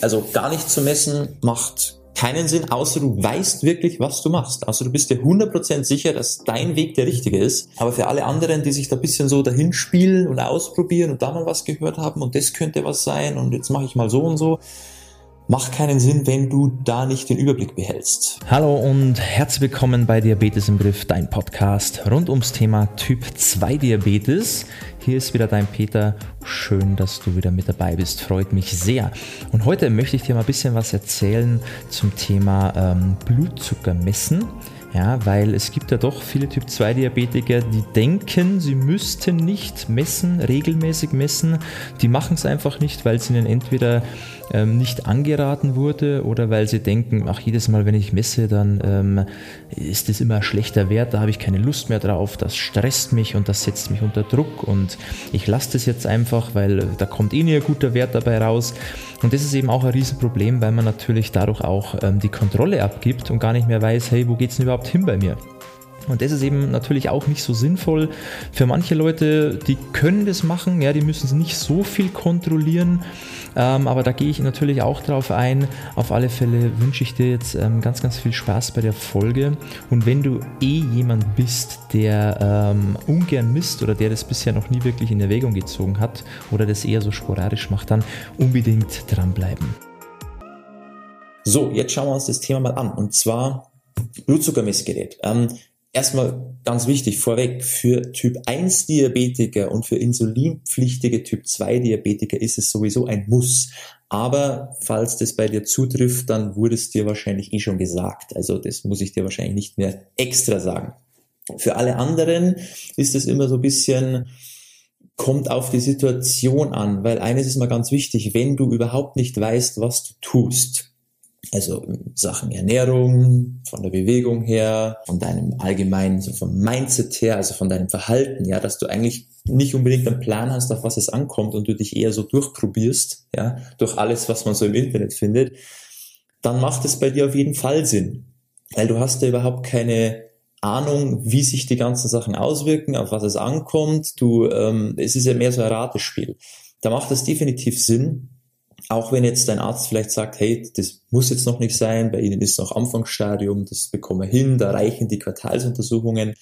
Also gar nicht zu messen macht keinen Sinn, außer du weißt wirklich, was du machst. Also du bist dir 100% sicher, dass dein Weg der richtige ist. Aber für alle anderen, die sich da ein bisschen so dahin spielen und ausprobieren und da mal was gehört haben und das könnte was sein und jetzt mache ich mal so und so, macht keinen Sinn, wenn du da nicht den Überblick behältst. Hallo und herzlich willkommen bei Diabetes im Griff, dein Podcast rund ums Thema Typ 2 Diabetes. Hier ist wieder dein Peter. Schön, dass du wieder mit dabei bist. Freut mich sehr. Und heute möchte ich dir mal ein bisschen was erzählen zum Thema ähm, Blutzucker messen. Ja, weil es gibt ja doch viele Typ 2 Diabetiker, die denken, sie müssten nicht messen, regelmäßig messen. Die machen es einfach nicht, weil es ihnen entweder ähm, nicht angeraten wurde oder weil sie denken, ach, jedes Mal, wenn ich messe, dann ähm, ist das immer ein schlechter Wert, da habe ich keine Lust mehr drauf, das stresst mich und das setzt mich unter Druck und ich lasse das jetzt einfach, weil da kommt eh nie ein guter Wert dabei raus. Und das ist eben auch ein Riesenproblem, weil man natürlich dadurch auch ähm, die Kontrolle abgibt und gar nicht mehr weiß, hey, wo geht es denn überhaupt hin bei mir? Und das ist eben natürlich auch nicht so sinnvoll. Für manche Leute, die können das machen, ja, die müssen es nicht so viel kontrollieren. Ähm, aber da gehe ich natürlich auch drauf ein. Auf alle Fälle wünsche ich dir jetzt ähm, ganz, ganz viel Spaß bei der Folge. Und wenn du eh jemand bist, der ähm, ungern misst oder der das bisher noch nie wirklich in Erwägung gezogen hat oder das eher so sporadisch macht, dann unbedingt dranbleiben. So, jetzt schauen wir uns das Thema mal an. Und zwar Blutzuckermessgerät. Ähm, erstmal ganz wichtig vorweg, für Typ 1 Diabetiker und für insulinpflichtige Typ 2 Diabetiker ist es sowieso ein Muss. Aber falls das bei dir zutrifft, dann wurde es dir wahrscheinlich eh schon gesagt. Also das muss ich dir wahrscheinlich nicht mehr extra sagen. Für alle anderen ist es immer so ein bisschen, kommt auf die Situation an, weil eines ist mal ganz wichtig, wenn du überhaupt nicht weißt, was du tust, also Sachen Ernährung, von der Bewegung her, von deinem allgemeinen, so vom Mindset her, also von deinem Verhalten, ja, dass du eigentlich nicht unbedingt einen Plan hast, auf was es ankommt und du dich eher so durchprobierst, ja, durch alles, was man so im Internet findet, dann macht es bei dir auf jeden Fall Sinn. Weil du hast ja überhaupt keine Ahnung, wie sich die ganzen Sachen auswirken, auf was es ankommt. Du, ähm, es ist ja mehr so ein Ratespiel. Da macht es definitiv Sinn, auch wenn jetzt dein Arzt vielleicht sagt, hey, das muss jetzt noch nicht sein, bei Ihnen ist noch Anfangsstadium, das bekommen wir hin, da reichen die Quartalsuntersuchungen.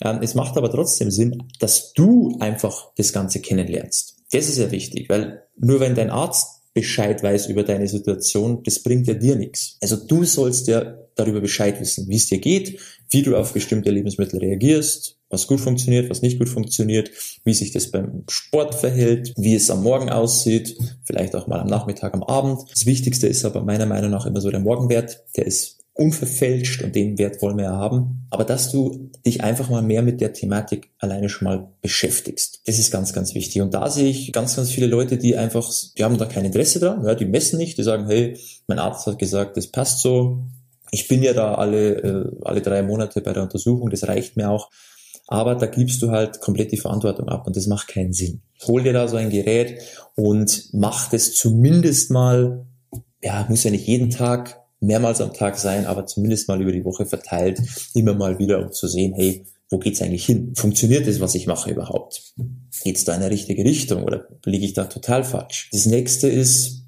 Ähm, es macht aber trotzdem Sinn, dass du einfach das Ganze kennenlernst. Das ist sehr wichtig, weil nur wenn dein Arzt Bescheid weiß über deine Situation, das bringt ja dir nichts. Also du sollst ja darüber Bescheid wissen, wie es dir geht, wie du auf bestimmte Lebensmittel reagierst, was gut funktioniert, was nicht gut funktioniert, wie sich das beim Sport verhält, wie es am Morgen aussieht, vielleicht auch mal am Nachmittag, am Abend. Das Wichtigste ist aber meiner Meinung nach immer so der Morgenwert, der ist unverfälscht und den Wert wollen wir ja haben. Aber dass du dich einfach mal mehr mit der Thematik alleine schon mal beschäftigst. Das ist ganz, ganz wichtig. Und da sehe ich ganz, ganz viele Leute, die einfach, die haben da kein Interesse dran, ja, die messen nicht, die sagen, hey, mein Arzt hat gesagt, das passt so. Ich bin ja da alle, äh, alle drei Monate bei der Untersuchung, das reicht mir auch. Aber da gibst du halt komplett die Verantwortung ab und das macht keinen Sinn. Hol dir da so ein Gerät und mach das zumindest mal, ja, muss ja nicht jeden Tag, mehrmals am Tag sein, aber zumindest mal über die Woche verteilt, immer mal wieder, um zu sehen, hey, wo geht's eigentlich hin? Funktioniert das, was ich mache überhaupt? Geht's da in eine richtige Richtung oder liege ich da total falsch? Das nächste ist,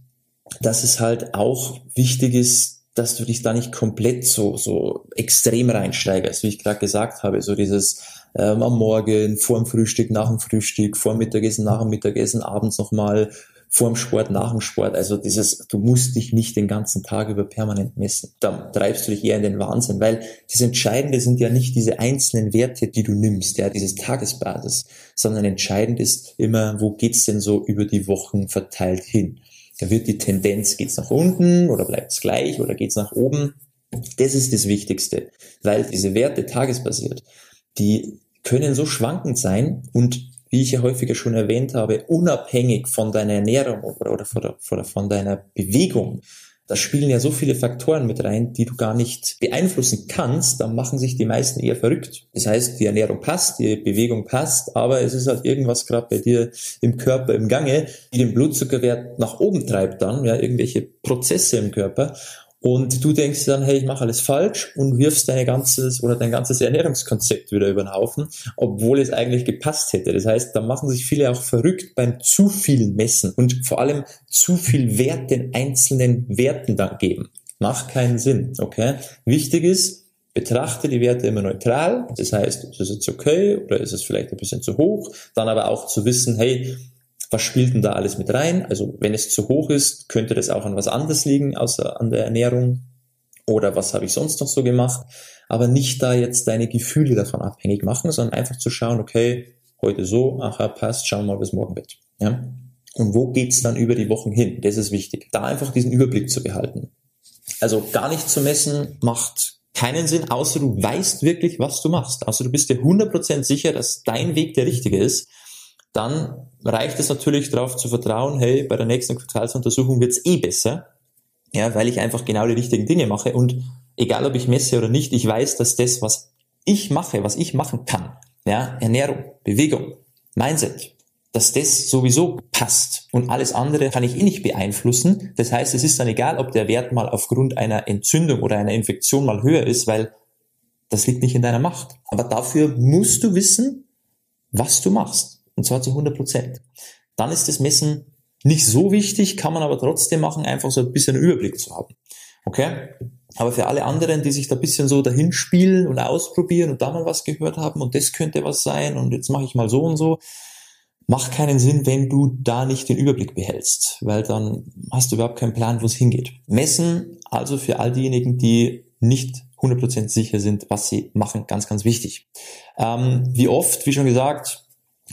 dass es halt auch wichtig ist, dass du dich da nicht komplett so, so extrem reinsteigerst, wie ich gerade gesagt habe, so dieses ähm, am Morgen, vor dem Frühstück, nach dem Frühstück, vor dem Mittagessen, nach dem Mittagessen, abends nochmal, vor dem Sport, nach dem Sport. Also dieses, du musst dich nicht den ganzen Tag über permanent messen. Da treibst du dich eher in den Wahnsinn, weil das Entscheidende sind ja nicht diese einzelnen Werte, die du nimmst, ja, dieses Tagesbasis, sondern entscheidend ist immer, wo geht's denn so über die Wochen verteilt hin? Da wird die Tendenz, geht's nach unten oder bleibt es gleich oder geht's nach oben? Das ist das Wichtigste, weil diese Werte tagesbasiert, die können so schwankend sein und wie ich ja häufiger schon erwähnt habe, unabhängig von deiner Ernährung oder, oder von, der, von deiner Bewegung. Da spielen ja so viele Faktoren mit rein, die du gar nicht beeinflussen kannst. Dann machen sich die meisten eher verrückt. Das heißt, die Ernährung passt, die Bewegung passt, aber es ist halt irgendwas gerade bei dir im Körper im Gange, die den Blutzuckerwert nach oben treibt dann, ja, irgendwelche Prozesse im Körper. Und du denkst dann, hey, ich mache alles falsch und wirfst dein ganzes oder dein ganzes Ernährungskonzept wieder über den Haufen, obwohl es eigentlich gepasst hätte. Das heißt, da machen sich viele auch verrückt beim zu viel Messen und vor allem zu viel Wert den einzelnen Werten dann geben. Macht keinen Sinn, okay? Wichtig ist, betrachte die Werte immer neutral. Das heißt, ist es jetzt okay oder ist es vielleicht ein bisschen zu hoch? Dann aber auch zu wissen, hey, was spielt denn da alles mit rein? Also wenn es zu hoch ist, könnte das auch an was anderes liegen, außer an der Ernährung. Oder was habe ich sonst noch so gemacht? Aber nicht da jetzt deine Gefühle davon abhängig machen, sondern einfach zu schauen, okay, heute so, aha, passt, schauen wir mal, was morgen wird. Ja? Und wo geht's dann über die Wochen hin? Das ist wichtig. Da einfach diesen Überblick zu behalten. Also gar nicht zu messen macht keinen Sinn, außer du weißt wirklich, was du machst. Außer du bist dir 100% sicher, dass dein Weg der richtige ist dann reicht es natürlich darauf zu vertrauen, hey, bei der nächsten Quartalsuntersuchung wird's eh besser, ja, weil ich einfach genau die richtigen Dinge mache und egal ob ich messe oder nicht, ich weiß, dass das, was ich mache, was ich machen kann, ja, Ernährung, Bewegung, Mindset, dass das sowieso passt und alles andere kann ich eh nicht beeinflussen. Das heißt, es ist dann egal, ob der Wert mal aufgrund einer Entzündung oder einer Infektion mal höher ist, weil das liegt nicht in deiner Macht. Aber dafür musst du wissen, was du machst. Und zwar zu 100 Prozent. Dann ist das Messen nicht so wichtig, kann man aber trotzdem machen, einfach so ein bisschen Überblick zu haben. Okay? Aber für alle anderen, die sich da ein bisschen so dahin spielen und ausprobieren und da mal was gehört haben und das könnte was sein und jetzt mache ich mal so und so, macht keinen Sinn, wenn du da nicht den Überblick behältst, weil dann hast du überhaupt keinen Plan, wo es hingeht. Messen also für all diejenigen, die nicht 100% sicher sind, was sie machen, ganz, ganz wichtig. Ähm, wie oft, wie schon gesagt,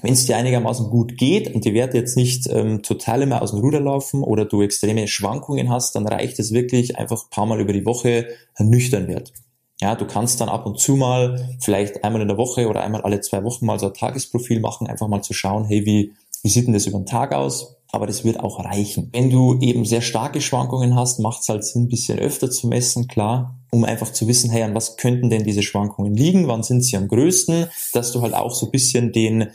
wenn es dir einigermaßen gut geht und die Werte jetzt nicht ähm, total immer aus dem Ruder laufen oder du extreme Schwankungen hast, dann reicht es wirklich einfach ein paar Mal über die Woche nüchtern Wert. Ja, du kannst dann ab und zu mal, vielleicht einmal in der Woche oder einmal alle zwei Wochen mal so ein Tagesprofil machen, einfach mal zu schauen, hey, wie, wie sieht denn das über den Tag aus? Aber das wird auch reichen. Wenn du eben sehr starke Schwankungen hast, macht es halt Sinn, ein bisschen öfter zu messen, klar, um einfach zu wissen, hey, an was könnten denn diese Schwankungen liegen? Wann sind sie am größten? Dass du halt auch so ein bisschen den,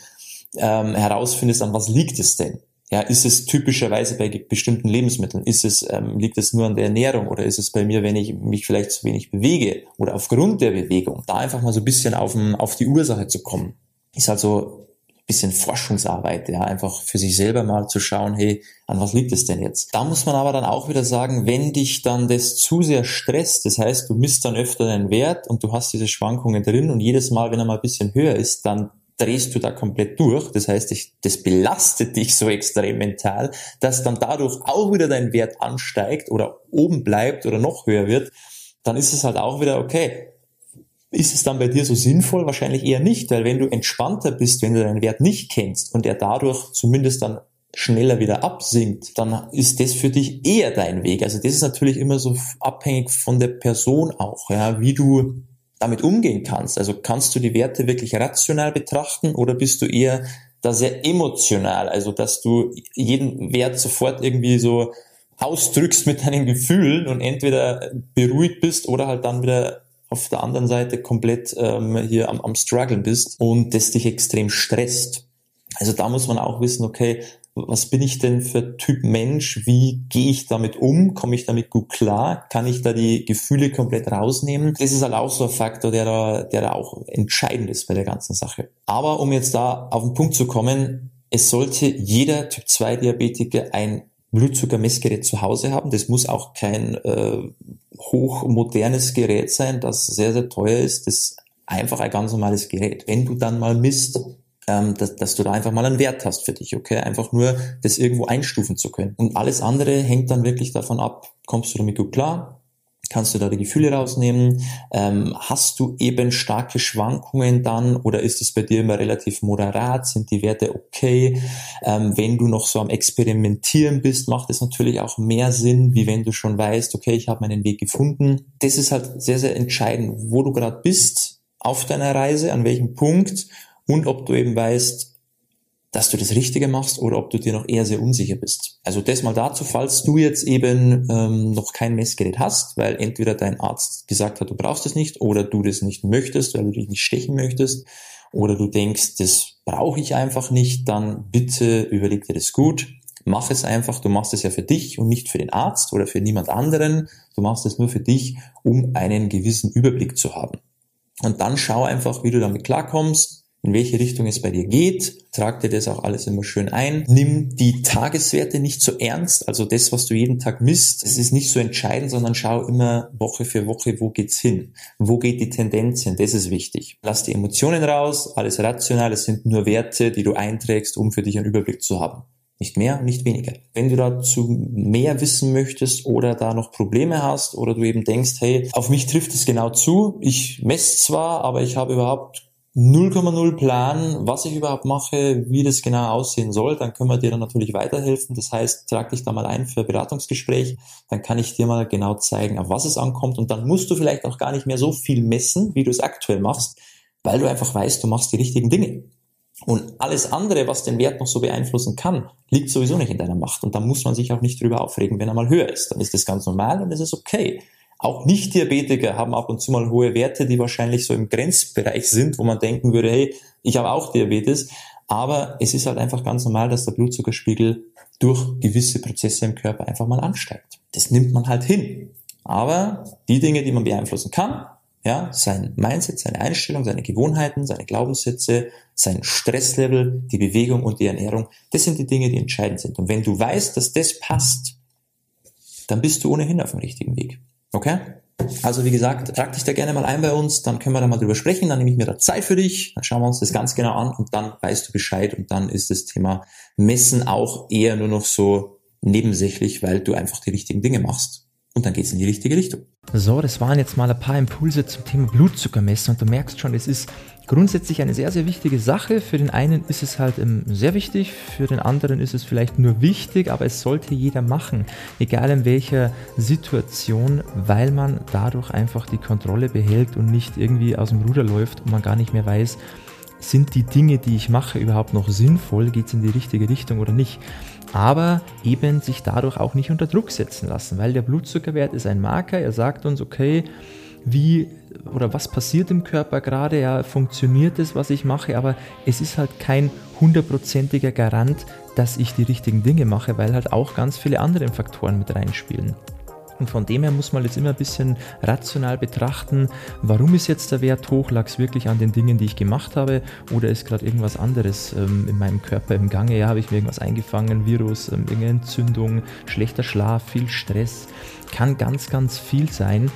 ähm, herausfindest, an was liegt es denn? Ja, ist es typischerweise bei bestimmten Lebensmitteln? Ist es, ähm, liegt es nur an der Ernährung oder ist es bei mir, wenn ich mich vielleicht zu wenig bewege oder aufgrund der Bewegung? Da einfach mal so ein bisschen auf, auf die Ursache zu kommen. Ist also ein bisschen Forschungsarbeit, ja, einfach für sich selber mal zu schauen, hey, an was liegt es denn jetzt? Da muss man aber dann auch wieder sagen, wenn dich dann das zu sehr stresst, das heißt, du misst dann öfter deinen Wert und du hast diese Schwankungen drin und jedes Mal, wenn er mal ein bisschen höher ist, dann drehst du da komplett durch. Das heißt, ich, das belastet dich so extrem mental, dass dann dadurch auch wieder dein Wert ansteigt oder oben bleibt oder noch höher wird. Dann ist es halt auch wieder okay. Ist es dann bei dir so sinnvoll? Wahrscheinlich eher nicht, weil wenn du entspannter bist, wenn du deinen Wert nicht kennst und er dadurch zumindest dann schneller wieder absinkt, dann ist das für dich eher dein Weg. Also das ist natürlich immer so abhängig von der Person auch, ja, wie du damit umgehen kannst. Also kannst du die Werte wirklich rational betrachten oder bist du eher da sehr emotional, also dass du jeden Wert sofort irgendwie so ausdrückst mit deinen Gefühlen und entweder beruhigt bist oder halt dann wieder auf der anderen Seite komplett ähm, hier am, am struggeln bist und das dich extrem stresst. Also da muss man auch wissen, okay, was bin ich denn für Typ Mensch? Wie gehe ich damit um? Komme ich damit gut klar? Kann ich da die Gefühle komplett rausnehmen? Das ist halt auch so ein Faktor, der da, der da auch entscheidend ist bei der ganzen Sache. Aber um jetzt da auf den Punkt zu kommen, es sollte jeder Typ 2 Diabetiker ein Blutzuckermessgerät zu Hause haben. Das muss auch kein äh, hochmodernes Gerät sein, das sehr, sehr teuer ist. Das ist einfach ein ganz normales Gerät. Wenn du dann mal misst, ähm, dass, dass du da einfach mal einen Wert hast für dich, okay? Einfach nur das irgendwo einstufen zu können. Und alles andere hängt dann wirklich davon ab, kommst du damit gut klar? Kannst du da die Gefühle rausnehmen? Ähm, hast du eben starke Schwankungen dann oder ist es bei dir immer relativ moderat? Sind die Werte okay? Ähm, wenn du noch so am Experimentieren bist, macht es natürlich auch mehr Sinn, wie wenn du schon weißt, okay, ich habe meinen Weg gefunden. Das ist halt sehr, sehr entscheidend, wo du gerade bist auf deiner Reise, an welchem Punkt und ob du eben weißt, dass du das Richtige machst oder ob du dir noch eher sehr unsicher bist. Also das mal dazu, falls du jetzt eben ähm, noch kein Messgerät hast, weil entweder dein Arzt gesagt hat, du brauchst es nicht oder du das nicht möchtest, weil du dich nicht stechen möchtest oder du denkst, das brauche ich einfach nicht, dann bitte überleg dir das gut. Mach es einfach, du machst es ja für dich und nicht für den Arzt oder für niemand anderen. Du machst es nur für dich, um einen gewissen Überblick zu haben. Und dann schau einfach, wie du damit klarkommst in welche Richtung es bei dir geht. Trag dir das auch alles immer schön ein. Nimm die Tageswerte nicht so ernst. Also das, was du jeden Tag misst, das ist nicht so entscheidend, sondern schau immer Woche für Woche, wo geht's hin? Wo geht die Tendenz hin? Das ist wichtig. Lass die Emotionen raus, alles rational. Es sind nur Werte, die du einträgst, um für dich einen Überblick zu haben. Nicht mehr, nicht weniger. Wenn du dazu mehr wissen möchtest oder da noch Probleme hast oder du eben denkst, hey, auf mich trifft es genau zu, ich messe zwar, aber ich habe überhaupt 0,0 Plan, was ich überhaupt mache, wie das genau aussehen soll, dann können wir dir dann natürlich weiterhelfen. Das heißt, trag dich da mal ein für ein Beratungsgespräch, dann kann ich dir mal genau zeigen, auf was es ankommt und dann musst du vielleicht auch gar nicht mehr so viel messen, wie du es aktuell machst, weil du einfach weißt, du machst die richtigen Dinge. Und alles andere, was den Wert noch so beeinflussen kann, liegt sowieso nicht in deiner Macht. Und da muss man sich auch nicht drüber aufregen, wenn er mal höher ist. Dann ist das ganz normal und es ist okay. Auch Nicht-Diabetiker haben ab und zu mal hohe Werte, die wahrscheinlich so im Grenzbereich sind, wo man denken würde, hey, ich habe auch Diabetes. Aber es ist halt einfach ganz normal, dass der Blutzuckerspiegel durch gewisse Prozesse im Körper einfach mal ansteigt. Das nimmt man halt hin. Aber die Dinge, die man beeinflussen kann, ja, sein Mindset, seine Einstellung, seine Gewohnheiten, seine Glaubenssätze, sein Stresslevel, die Bewegung und die Ernährung, das sind die Dinge, die entscheidend sind. Und wenn du weißt, dass das passt, dann bist du ohnehin auf dem richtigen Weg. Okay? Also wie gesagt, trag dich da gerne mal ein bei uns, dann können wir da mal drüber sprechen, dann nehme ich mir da Zeit für dich, dann schauen wir uns das ganz genau an und dann weißt du Bescheid und dann ist das Thema Messen auch eher nur noch so nebensächlich, weil du einfach die richtigen Dinge machst und dann geht's in die richtige Richtung. So, das waren jetzt mal ein paar Impulse zum Thema Blutzuckermessen und du merkst schon, es ist grundsätzlich eine sehr, sehr wichtige Sache. Für den einen ist es halt ähm, sehr wichtig, für den anderen ist es vielleicht nur wichtig, aber es sollte jeder machen, egal in welcher Situation, weil man dadurch einfach die Kontrolle behält und nicht irgendwie aus dem Ruder läuft und man gar nicht mehr weiß, sind die Dinge, die ich mache, überhaupt noch sinnvoll? Geht es in die richtige Richtung oder nicht? Aber eben sich dadurch auch nicht unter Druck setzen lassen, weil der Blutzuckerwert ist ein Marker. Er sagt uns, okay, wie oder was passiert im Körper gerade, ja, funktioniert es, was ich mache, aber es ist halt kein hundertprozentiger Garant, dass ich die richtigen Dinge mache, weil halt auch ganz viele andere Faktoren mit reinspielen. Und von dem her muss man jetzt immer ein bisschen rational betrachten, warum ist jetzt der Wert hoch? Lag es wirklich an den Dingen, die ich gemacht habe? Oder ist gerade irgendwas anderes ähm, in meinem Körper im Gange? Ja, habe ich mir irgendwas eingefangen, Virus, ähm, irgendeine Entzündung, schlechter Schlaf, viel Stress? Kann ganz, ganz viel sein.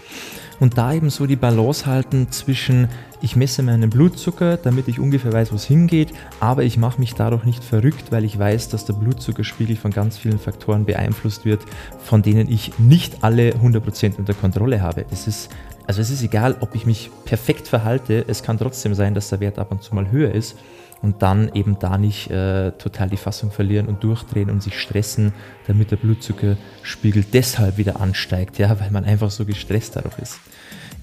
Und da eben so die Balance halten zwischen, ich messe meinen Blutzucker, damit ich ungefähr weiß, wo es hingeht, aber ich mache mich dadurch nicht verrückt, weil ich weiß, dass der Blutzuckerspiegel von ganz vielen Faktoren beeinflusst wird, von denen ich nicht alle 100% unter Kontrolle habe. Das ist also es ist egal, ob ich mich perfekt verhalte, es kann trotzdem sein, dass der Wert ab und zu mal höher ist und dann eben da nicht äh, total die Fassung verlieren und durchdrehen und sich stressen, damit der Blutzuckerspiegel deshalb wieder ansteigt, ja, weil man einfach so gestresst dadurch ist.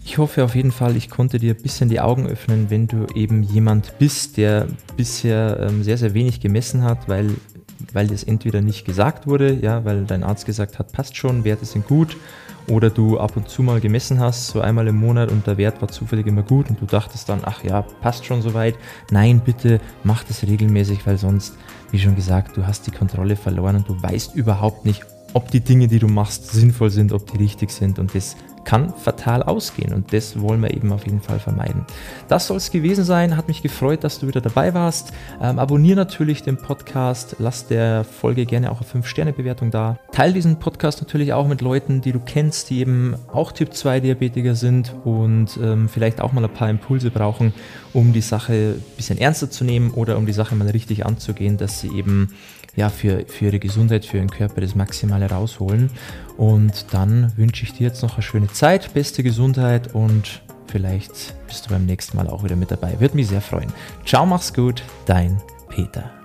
Ich hoffe auf jeden Fall, ich konnte dir ein bisschen die Augen öffnen, wenn du eben jemand bist, der bisher ähm, sehr, sehr wenig gemessen hat, weil, weil das entweder nicht gesagt wurde, ja, weil dein Arzt gesagt hat, passt schon, Werte sind gut, oder du ab und zu mal gemessen hast, so einmal im Monat und der Wert war zufällig immer gut und du dachtest dann, ach ja, passt schon soweit. Nein, bitte mach das regelmäßig, weil sonst, wie schon gesagt, du hast die Kontrolle verloren und du weißt überhaupt nicht, ob die Dinge, die du machst, sinnvoll sind, ob die richtig sind und das kann fatal ausgehen und das wollen wir eben auf jeden Fall vermeiden. Das soll es gewesen sein. Hat mich gefreut, dass du wieder dabei warst. Ähm, abonniere natürlich den Podcast, lass der Folge gerne auch eine 5-Sterne-Bewertung da. Teil diesen Podcast natürlich auch mit Leuten, die du kennst, die eben auch Typ 2 Diabetiker sind und ähm, vielleicht auch mal ein paar Impulse brauchen, um die Sache ein bisschen ernster zu nehmen oder um die Sache mal richtig anzugehen, dass sie eben ja, für, für ihre Gesundheit, für ihren Körper das Maximale rausholen. Und dann wünsche ich dir jetzt noch eine schöne Zeit, beste Gesundheit und vielleicht bist du beim nächsten Mal auch wieder mit dabei. Würde mich sehr freuen. Ciao, mach's gut, dein Peter.